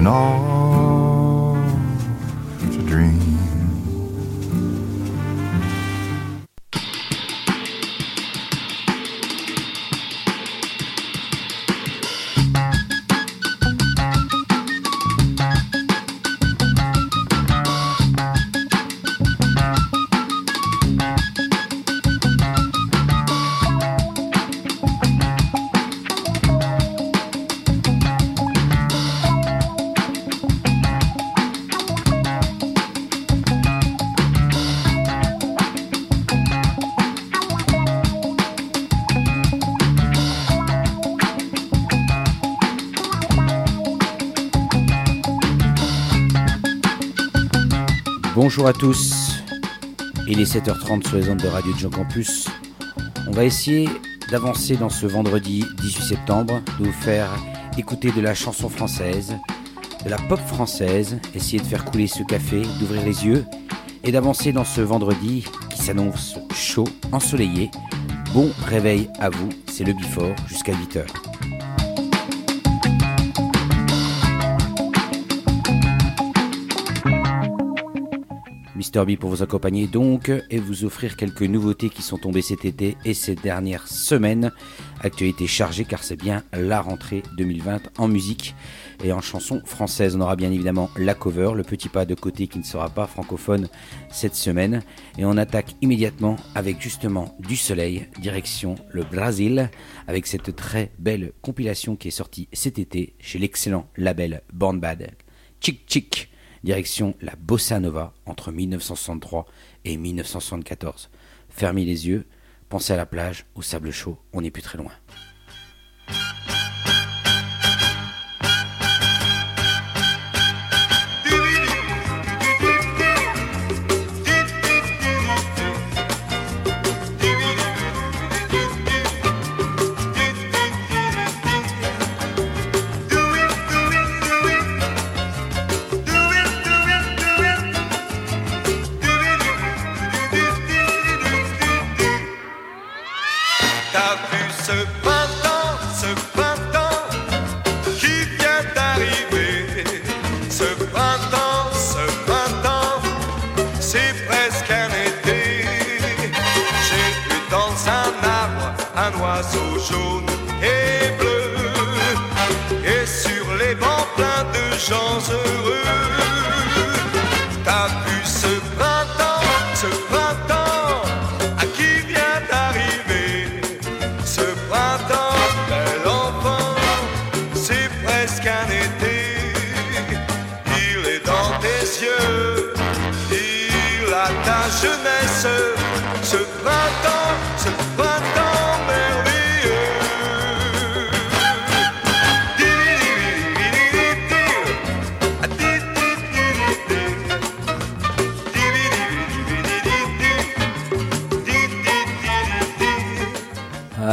and all Bonjour à tous, il est 7h30 sur les ondes de Radio de Jean Campus. On va essayer d'avancer dans ce vendredi 18 septembre, de vous faire écouter de la chanson française, de la pop française, essayer de faire couler ce café, d'ouvrir les yeux et d'avancer dans ce vendredi qui s'annonce chaud, ensoleillé. Bon réveil à vous, c'est le Bifort jusqu'à 8h. Mister B pour vous accompagner donc et vous offrir quelques nouveautés qui sont tombées cet été et ces dernières semaines. Actualité chargée car c'est bien la rentrée 2020 en musique et en chanson française. On aura bien évidemment la cover, le petit pas de côté qui ne sera pas francophone cette semaine. Et on attaque immédiatement avec justement du soleil, direction le Brésil, avec cette très belle compilation qui est sortie cet été chez l'excellent label Bad Chick Chick direction la Bossa Nova entre 1963 et 1974. Fermez les yeux, pensez à la plage, au sable chaud, on n'est plus très loin. T'as vu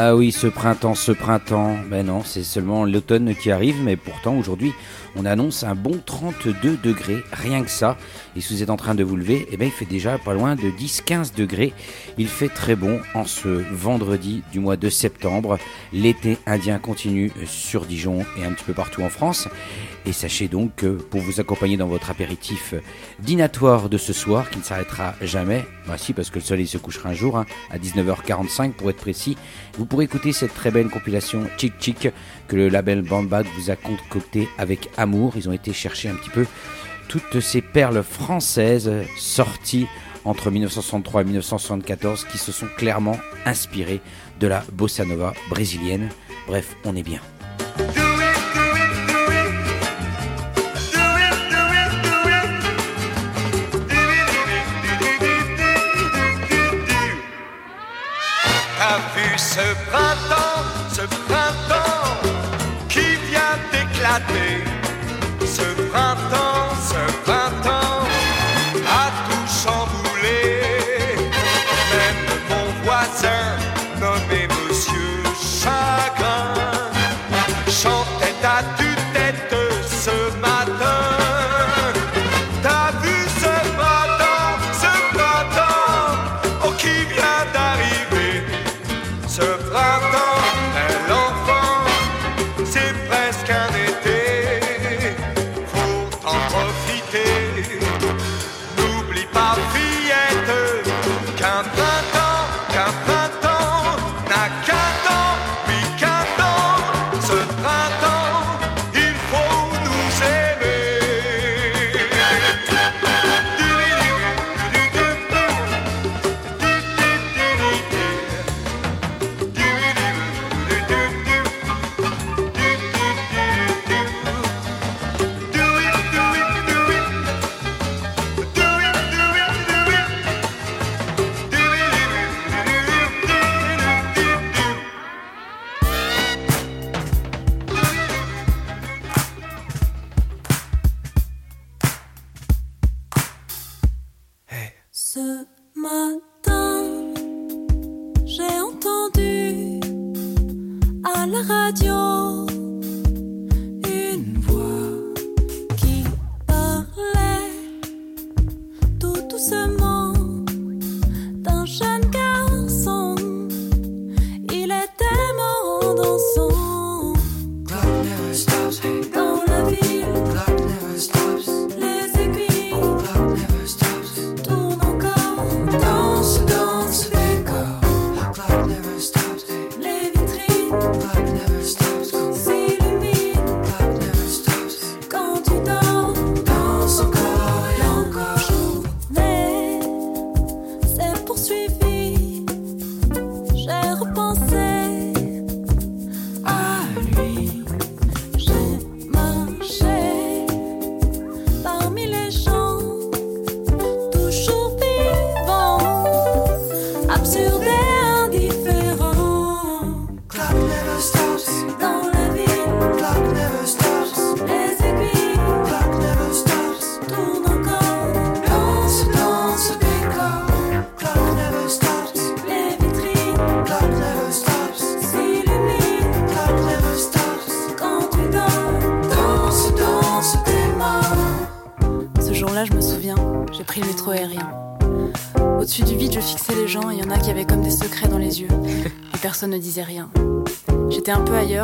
Ah oui, ce printemps, ce printemps. Ben non, c'est seulement l'automne qui arrive, mais pourtant aujourd'hui, on annonce un bon 32 degrés, rien que ça. Et si vous êtes en train de vous lever, eh ben il fait déjà pas loin de 10-15 degrés. Il fait très bon en ce vendredi du mois de septembre. L'été indien continue sur Dijon et un petit peu partout en France. Et sachez donc que pour vous accompagner dans votre apéritif dînatoire de ce soir, qui ne s'arrêtera jamais, bah si parce que le soleil se couchera un jour, hein, à 19h45 pour être précis, vous pourrez écouter cette très belle compilation Chick Chick que le label Bambad vous a concocté avec amour. Ils ont été chercher un petit peu toutes ces perles françaises sorties entre 1963 et 1974 qui se sont clairement inspirées de la bossa nova brésilienne. Bref, on est bien.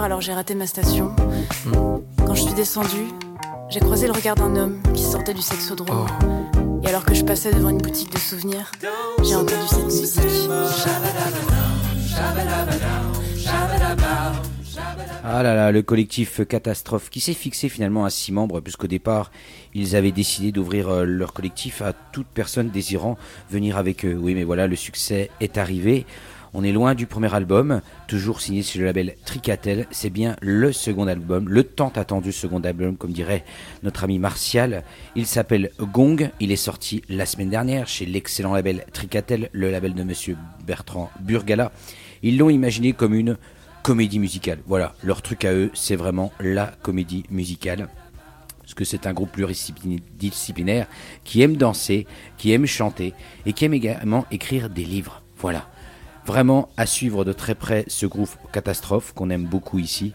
Alors j'ai raté ma station. Quand je suis descendue, j'ai croisé le regard d'un homme qui sortait du sexodrome. Et alors que je passais devant une boutique de souvenirs, j'ai entendu cette musique. Ah là là, le collectif Catastrophe qui s'est fixé finalement à six membres, puisqu'au départ, ils avaient décidé d'ouvrir euh, leur collectif à toute personne désirant venir avec eux. Oui, mais voilà, le succès est arrivé. On est loin du premier album, toujours signé sur le label Tricatel. C'est bien le second album, le tant attendu second album, comme dirait notre ami Martial. Il s'appelle Gong. Il est sorti la semaine dernière chez l'excellent label Tricatel, le label de monsieur Bertrand Burgala. Ils l'ont imaginé comme une comédie musicale. Voilà, leur truc à eux, c'est vraiment la comédie musicale parce que c'est un groupe pluridisciplinaire qui aime danser, qui aime chanter et qui aime également écrire des livres. Voilà. Vraiment à suivre de très près ce groupe Catastrophe qu'on aime beaucoup ici.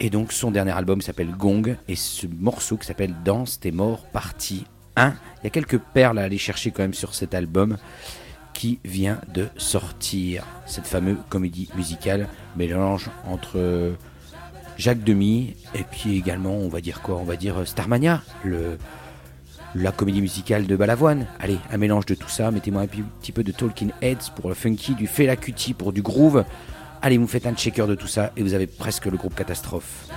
Et donc son dernier album s'appelle Gong et ce morceau qui s'appelle Danse tes morts partie 1. Il y a quelques perles à aller chercher quand même sur cet album qui vient de sortir. Cette fameuse comédie musicale, mélange entre Jacques Demy et puis également, on va dire quoi On va dire Starmania, le, la comédie musicale de Balavoine. Allez, un mélange de tout ça. Mettez-moi un petit peu de Talking Heads pour le funky, du Fela Kuti pour du groove. Allez, vous faites un checker de tout ça et vous avez presque le groupe catastrophe.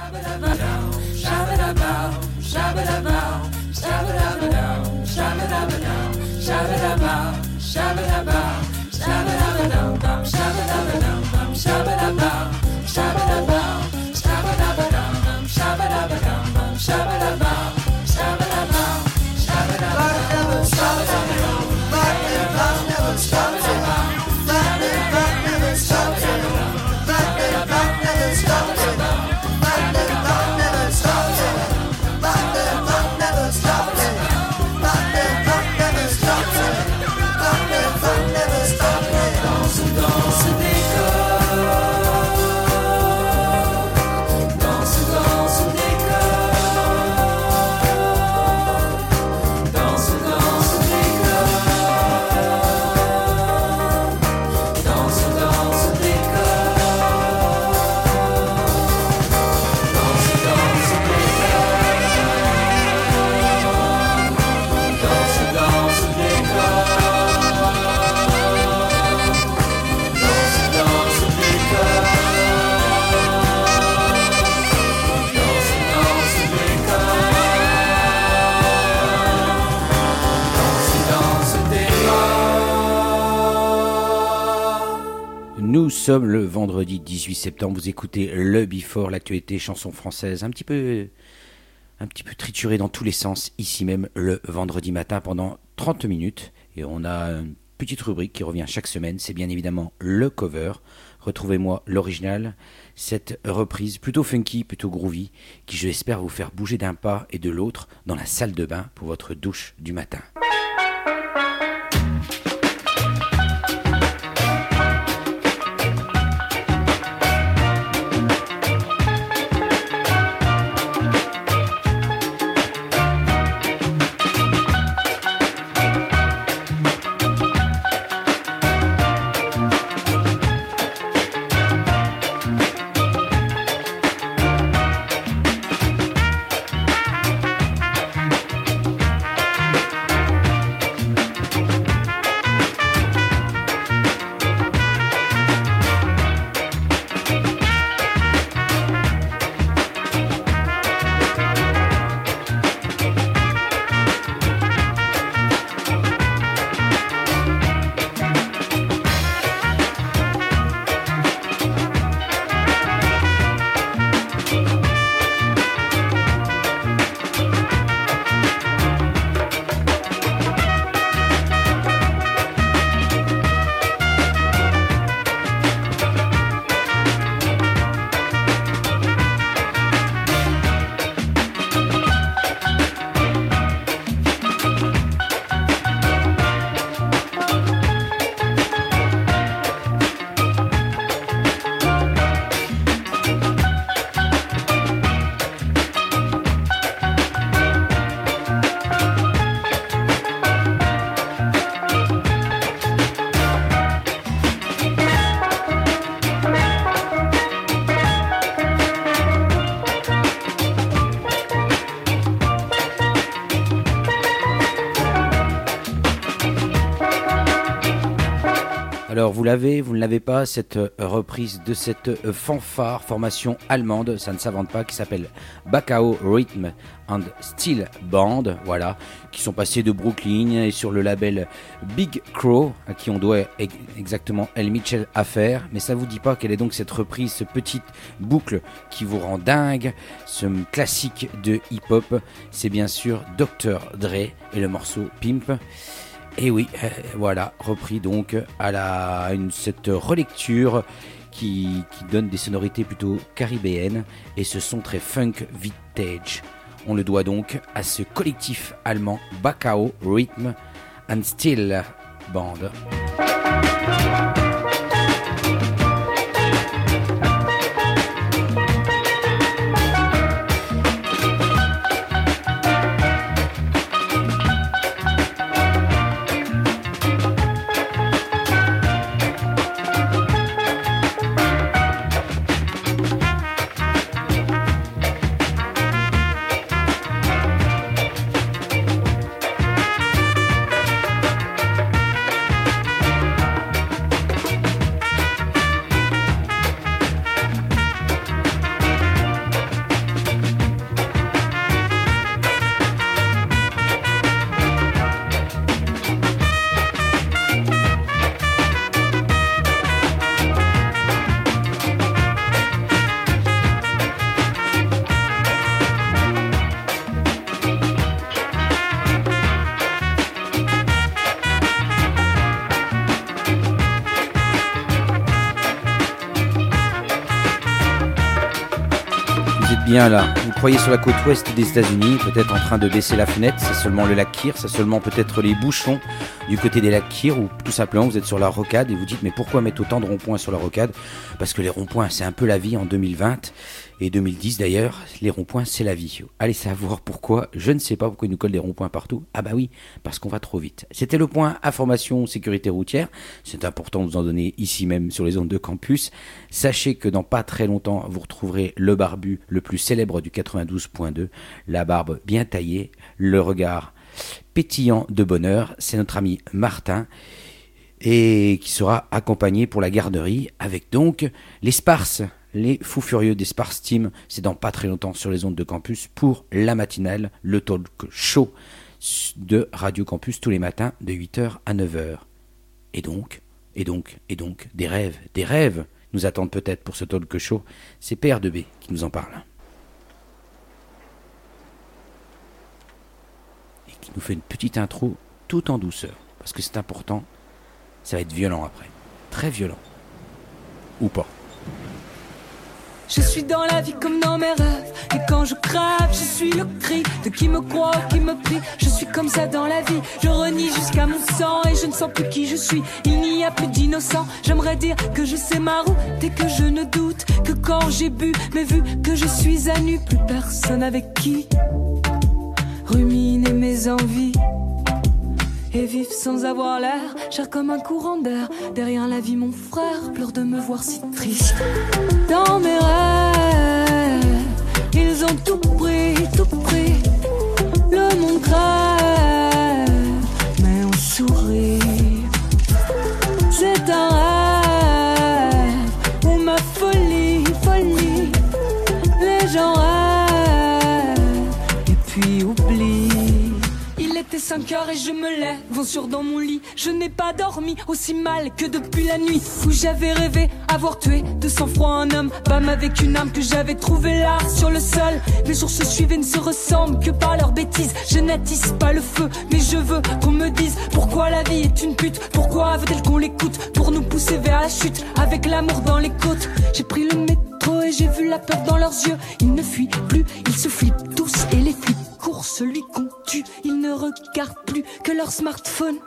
Nous sommes le vendredi 18 septembre. Vous écoutez le Before, l'actualité chanson française, un petit peu, un petit peu triturée dans tous les sens, ici même le vendredi matin pendant 30 minutes. Et on a une petite rubrique qui revient chaque semaine. C'est bien évidemment le cover. Retrouvez-moi l'original, cette reprise plutôt funky, plutôt groovy, qui je l'espère vous faire bouger d'un pas et de l'autre dans la salle de bain pour votre douche du matin. L'avez, vous ne l'avez pas, cette euh, reprise de cette euh, fanfare, formation allemande, ça ne s'invente pas, qui s'appelle Bakao Rhythm and Steel Band, voilà, qui sont passés de Brooklyn et sur le label Big Crow, à qui on doit exactement El Mitchell Affair, mais ça vous dit pas quelle est donc cette reprise, ce petite boucle qui vous rend dingue, ce classique de hip-hop, c'est bien sûr Dr. Dre et le morceau Pimp. Et oui, euh, voilà, repris donc à la, cette relecture qui, donne des sonorités plutôt caribéennes et ce son très funk vintage. On le doit donc à ce collectif allemand Bakao Rhythm and Steel Band. Vous croyez sur la côte ouest des États-Unis, peut-être en train de baisser la fenêtre. C'est seulement le lac Kyr, c'est seulement peut-être les bouchons du côté des lacs Kyr, ou tout simplement vous êtes sur la rocade et vous dites mais pourquoi mettre autant de ronds-points sur la rocade? Parce que les ronds-points, c'est un peu la vie en 2020 et 2010 d'ailleurs, les ronds-points c'est la vie. Allez savoir pourquoi, je ne sais pas pourquoi ils nous collent des ronds-points partout. Ah bah oui, parce qu'on va trop vite. C'était le point information sécurité routière. C'est important de vous en donner ici même sur les zones de campus. Sachez que dans pas très longtemps, vous retrouverez le barbu le plus célèbre du 92.2, la barbe bien taillée, le regard pétillant de bonheur. C'est notre ami Martin et qui sera accompagné pour la garderie avec donc les les fous furieux des Sparse Team. C'est dans pas très longtemps sur les ondes de campus pour la matinale, le talk show de Radio Campus tous les matins de 8h à 9h. Et donc, et donc, et donc, des rêves, des rêves nous attendent peut-être pour ce talk show. C'est Père de B qui nous en parle. Et qui nous fait une petite intro tout en douceur. Parce que c'est important, ça va être violent après. Très violent. Ou pas. Je suis dans la vie comme dans mes rêves. Et quand je crève, je suis le cri de qui me croit, qui me prie. Je suis comme ça dans la vie. Je renie jusqu'à mon sang et je ne sens plus qui je suis. Il n'y a plus d'innocent. J'aimerais dire que je sais ma route et que je ne doute que quand j'ai bu. Mais vu que je suis à nu, plus personne avec qui ruminer mes envies et vivre sans avoir l'air, cher comme un courant d'air. Derrière la vie, mon frère pleure de me voir si triste. Dans mes rêves, ils ont tout pris, tout pris. Le monde mais on sourit. 5 heures et je me lève, vent dans mon lit. Je n'ai pas dormi aussi mal que depuis la nuit où j'avais rêvé avoir tué de sang-froid un homme. Bam avec une âme que j'avais trouvé là sur le sol. Les jours se suivent ne se ressemblent que par leurs bêtises. Je n'attise pas le feu, mais je veux qu'on me dise pourquoi la vie est une pute. Pourquoi veut-elle qu'on l'écoute pour nous pousser vers la chute avec l'amour dans les côtes? J'ai pris le métro et j'ai vu la peur dans leurs yeux. Ils ne fuient plus, ils se flippent tous et les flips courent celui qu'on tue. Ils ne regardent plus que leur smartphone.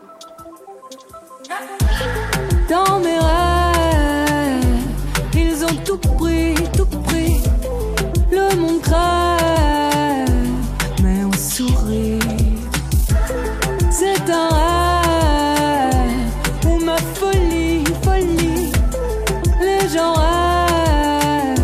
Dans mes rêves, ils ont tout pris, tout pris. Le monde mais on sourit. C'est un rêve, ou ma folie, folie. Les gens rêvent,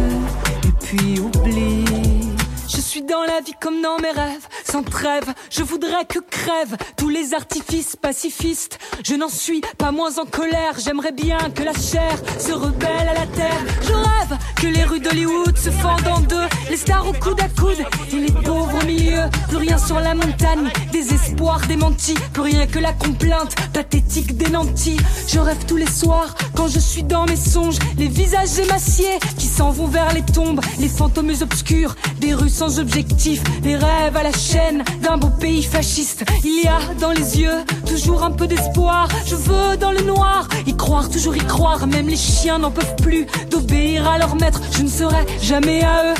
et puis oublient. Je suis dans la vie comme dans mes rêves, sans trêve. Je voudrais que crèvent tous les artifices pacifistes. Je n'en suis pas moins en colère. J'aimerais bien que la chair se rebelle à la terre. Je rêve que les rues d'Hollywood se fendent en deux. Les stars au coude à coude et les pauvres au milieu. Plus rien sur la montagne, désespoir démenti. Plus rien que la complainte pathétique des nantis. Je rêve tous les soirs quand je suis dans mes songes. Les visages émaciés qui s'en vont vers les tombes. Les fantômes obscurs des rues sans objectif. Les rêves à la d'un beau pays fasciste. Il y a dans les yeux toujours un peu d'espoir. Je veux dans le noir y croire, toujours y croire. Même les chiens n'en peuvent plus d'obéir à leur maître. Je ne serai jamais à eux.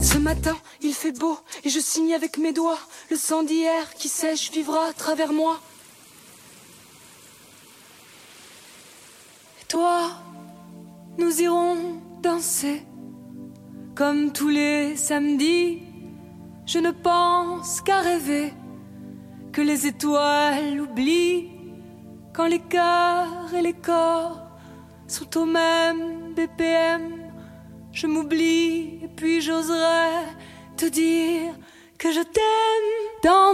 Ce matin, il fait beau et je signe avec mes doigts. Le sang d'hier qui sèche vivra à travers moi. Et toi, nous irons danser comme tous les samedis. Je ne pense qu'à rêver que les étoiles oublient quand les cœurs et les corps sont au même BPM. Je m'oublie et puis j'oserais te dire que je t'aime dans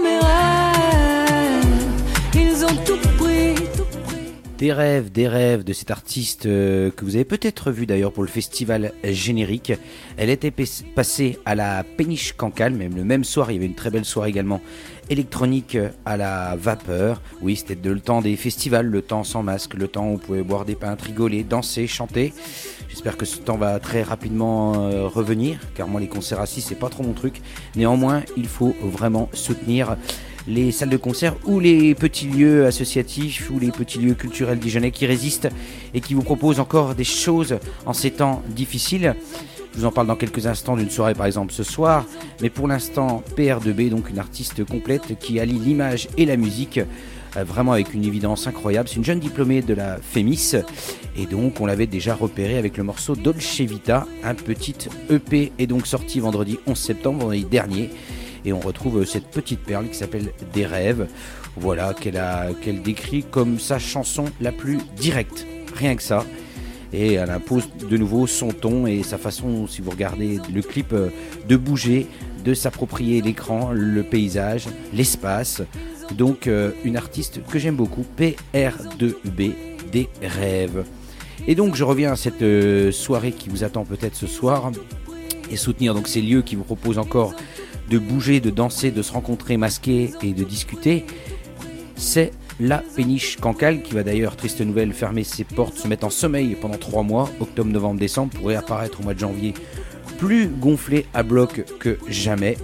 Des rêves, des rêves de cette artiste euh, que vous avez peut-être vu d'ailleurs pour le festival générique. Elle était pas- passée à la Péniche Cancale, même le même soir, il y avait une très belle soirée également électronique à la vapeur. Oui, c'était le temps des festivals, le temps sans masque, le temps où on pouvait boire des pintes, rigoler, danser, chanter. J'espère que ce temps va très rapidement euh, revenir, car moi les concerts assis c'est pas trop mon truc. Néanmoins, il faut vraiment soutenir les salles de concert ou les petits lieux associatifs ou les petits lieux culturels dijonnais qui résistent et qui vous proposent encore des choses en ces temps difficiles. Je vous en parle dans quelques instants d'une soirée par exemple ce soir, mais pour l'instant PR2B, donc une artiste complète qui allie l'image et la musique, euh, vraiment avec une évidence incroyable. C'est une jeune diplômée de la FEMIS et donc on l'avait déjà repéré avec le morceau Dolce Vita, un petit EP est donc sorti vendredi 11 septembre, vendredi dernier et on retrouve cette petite perle qui s'appelle Des rêves. Voilà, qu'elle qu'elle décrit comme sa chanson la plus directe. Rien que ça. Et elle impose de nouveau son ton et sa façon, si vous regardez le clip, euh, de bouger, de s'approprier l'écran, le paysage, l'espace. Donc euh, une artiste que j'aime beaucoup, PR2B, des rêves. Et donc je reviens à cette euh, soirée qui vous attend peut-être ce soir et soutenir donc ces lieux qui vous proposent encore de bouger, de danser, de se rencontrer masquer et de discuter, c'est la péniche Cancale qui va d'ailleurs, triste nouvelle, fermer ses portes, se mettre en sommeil pendant trois mois, octobre, novembre, décembre, pour réapparaître au mois de janvier plus gonflé à bloc que jamais.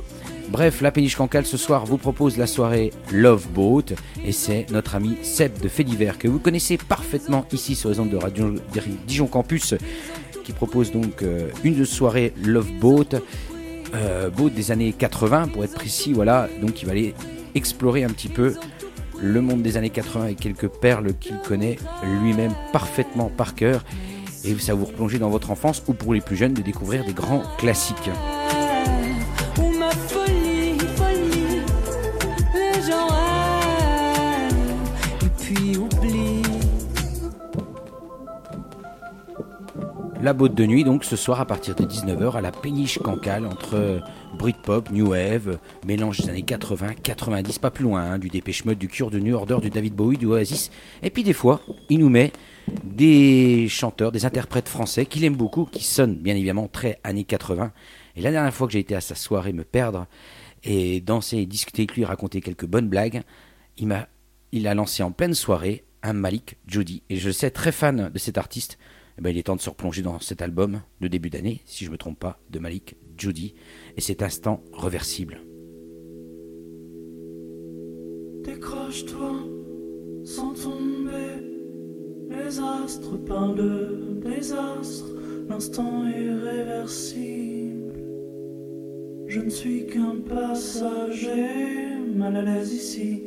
Bref, la péniche Cancale ce soir vous propose la soirée Love Boat et c'est notre ami Seb de Fait divers que vous connaissez parfaitement ici sur les ondes de Radio Dijon Campus qui propose donc euh, une soirée Love Boat euh, Boat des années 80 pour être précis voilà donc il va aller explorer un petit peu le monde des années 80 et quelques perles qu'il connaît lui-même parfaitement par cœur et ça va vous replonger dans votre enfance ou pour les plus jeunes de découvrir des grands classiques. La botte de nuit, donc ce soir à partir de 19h à la péniche Cancale entre Britpop, New Wave, mélange des années 80, 90, pas plus loin, hein, du Dépêche Mode, du Cure, du New Order, du David Bowie, du Oasis. Et puis des fois, il nous met des chanteurs, des interprètes français qu'il aime beaucoup, qui sonnent bien évidemment très années 80. Et la dernière fois que j'ai été à sa soirée me perdre et danser et discuter avec lui, raconter quelques bonnes blagues, il m'a, il a lancé en pleine soirée un Malik Jody. Et je sais, très fan de cet artiste, eh ben, il est temps de se replonger dans cet album de début d'année, si je me trompe pas, de Malik Jody, et cet instant reversible. Décroche-toi sans tomber. Les astres parlent de désastre. L'instant irréversible. Je ne suis qu'un passager, mal à l'aise ici.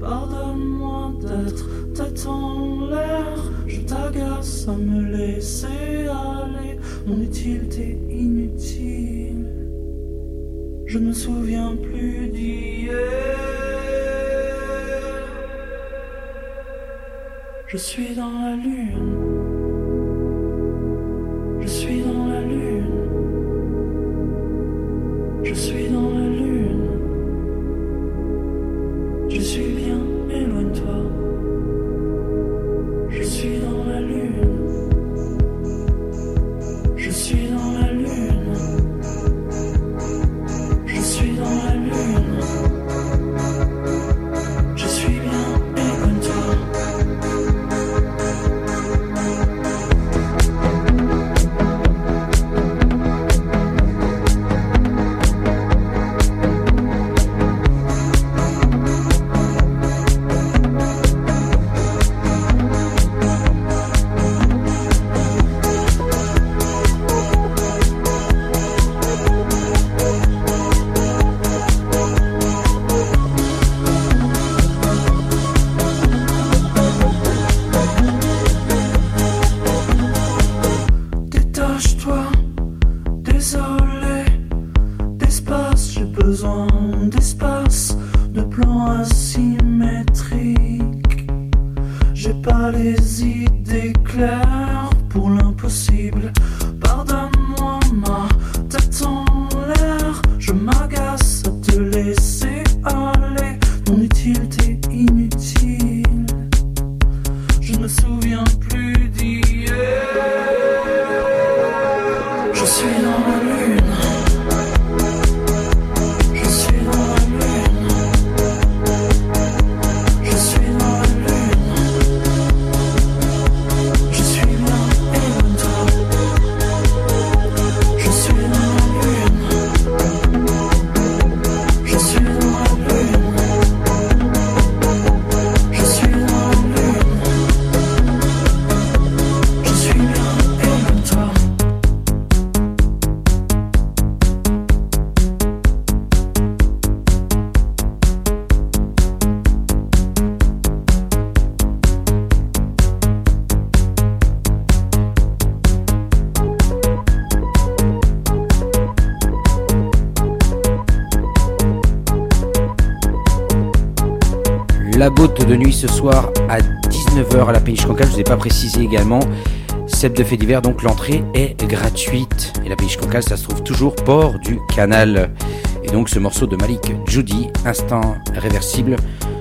Pardonne-moi d'être tête en l'air. Je t'agace à me laisser aller. Mon utilité inutile. Je ne me souviens plus d'hier. Je suis dans la lune. Je suis bien, éloigne-toi. Besoin d'espace, de plans asymétriques. J'ai pas les idées claires pour l'impossible. De nuit ce soir à 19h à la Péniche Cancale, je vous ai pas précisé également. Celle de fait divers, donc l'entrée est gratuite. Et la Péniche Cancale, ça se trouve toujours port du canal. Et donc ce morceau de Malik Judy, Instant Réversible,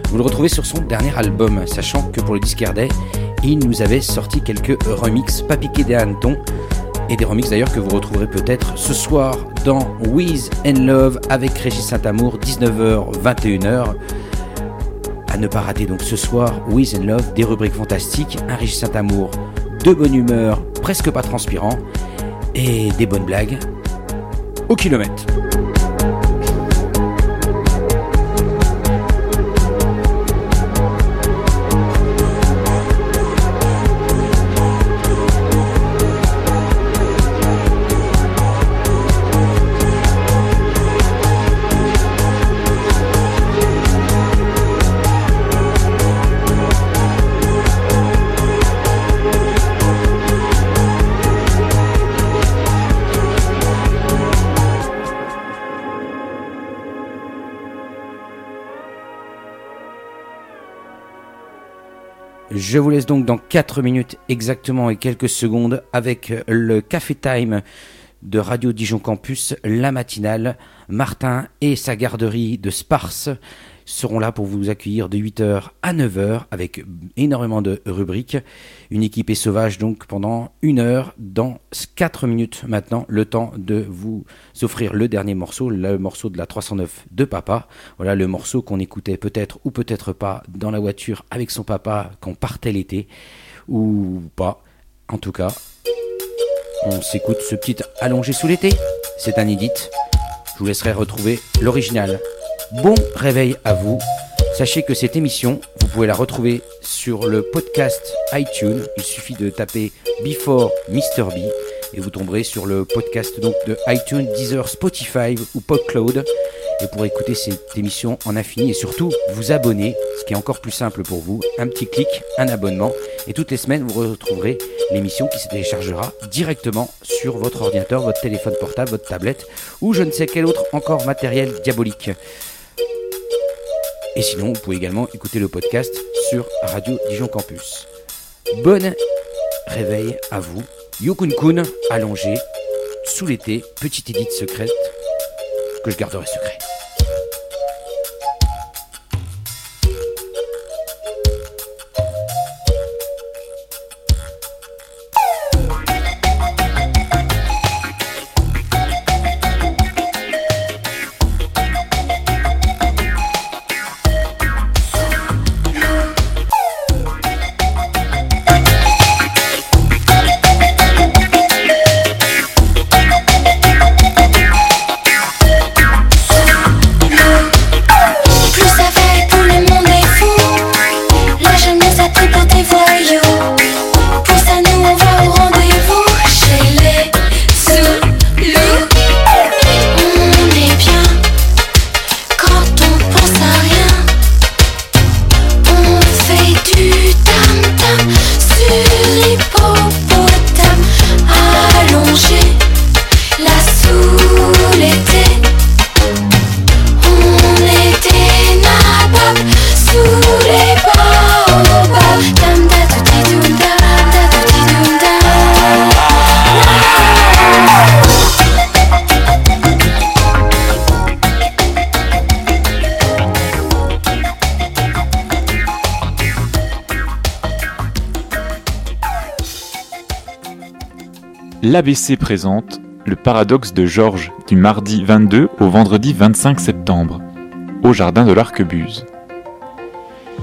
vous le retrouvez sur son dernier album, sachant que pour le disque Discardet, il nous avait sorti quelques remixes, pas piqués des hannetons, et des remixes d'ailleurs que vous retrouverez peut-être ce soir dans With and Love avec Régis Saint-Amour, 19h-21h. Ne pas rater donc ce soir, With and Love, des rubriques fantastiques, un Régis Saint-Amour, de bonne humeur, presque pas transpirant, et des bonnes blagues au kilomètre. Je vous laisse donc dans 4 minutes exactement et quelques secondes avec le Café Time de Radio Dijon Campus, la matinale. Martin et sa garderie de Sparse seront là pour vous accueillir de 8h à 9h avec énormément de rubriques. Une équipe est sauvage donc pendant une heure dans 4 minutes maintenant, le temps de vous offrir le dernier morceau, le morceau de la 309 de papa. Voilà le morceau qu'on écoutait peut-être ou peut-être pas dans la voiture avec son papa quand on partait l'été ou pas. En tout cas, on s'écoute ce petit allongé sous l'été. C'est un inédit. Je vous laisserai retrouver l'original. Bon réveil à vous. Sachez que cette émission, vous pouvez la retrouver sur le podcast iTunes. Il suffit de taper Before Mr. B et vous tomberez sur le podcast donc de iTunes, Deezer, Spotify ou PodCloud. Et pour écouter cette émission en infini et surtout vous abonner, ce qui est encore plus simple pour vous, un petit clic, un abonnement. Et toutes les semaines, vous retrouverez l'émission qui se téléchargera directement sur votre ordinateur, votre téléphone portable, votre tablette ou je ne sais quel autre encore matériel diabolique. Et sinon, vous pouvez également écouter le podcast sur Radio Dijon Campus. Bonne réveil à vous. Yukun Kun, allongé, sous l'été, petite édite secrète que je garderai secret. L'ABC présente Le paradoxe de Georges du mardi 22 au vendredi 25 septembre, au jardin de l'Arquebuse.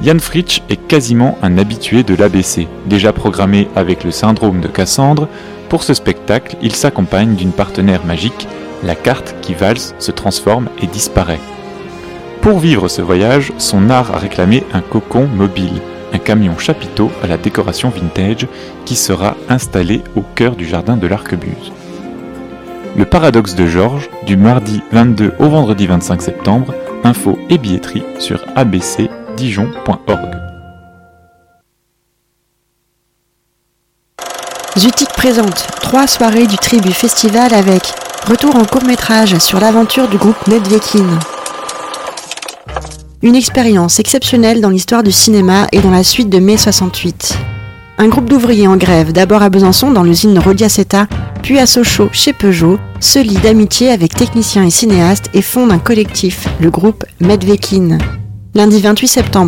Jan Fritsch est quasiment un habitué de l'ABC. Déjà programmé avec le syndrome de Cassandre, pour ce spectacle, il s'accompagne d'une partenaire magique, la carte qui valse, se transforme et disparaît. Pour vivre ce voyage, son art a réclamé un cocon mobile, un camion chapiteau à la décoration vintage qui sera installé au cœur du jardin de l'Arquebuse. Le paradoxe de Georges, du mardi 22 au vendredi 25 septembre, info et billetterie sur abcdijon.org. Zutik présente trois soirées du Tribu Festival avec retour en court-métrage sur l'aventure du groupe Nedvekin. Une expérience exceptionnelle dans l'histoire du cinéma et dans la suite de mai 68. Un groupe d'ouvriers en grève, d'abord à Besançon dans l'usine Rodiaceta, puis à Sochaux chez Peugeot, se lie d'amitié avec techniciens et cinéastes et fonde un collectif, le groupe Medvekin. Lundi 28 septembre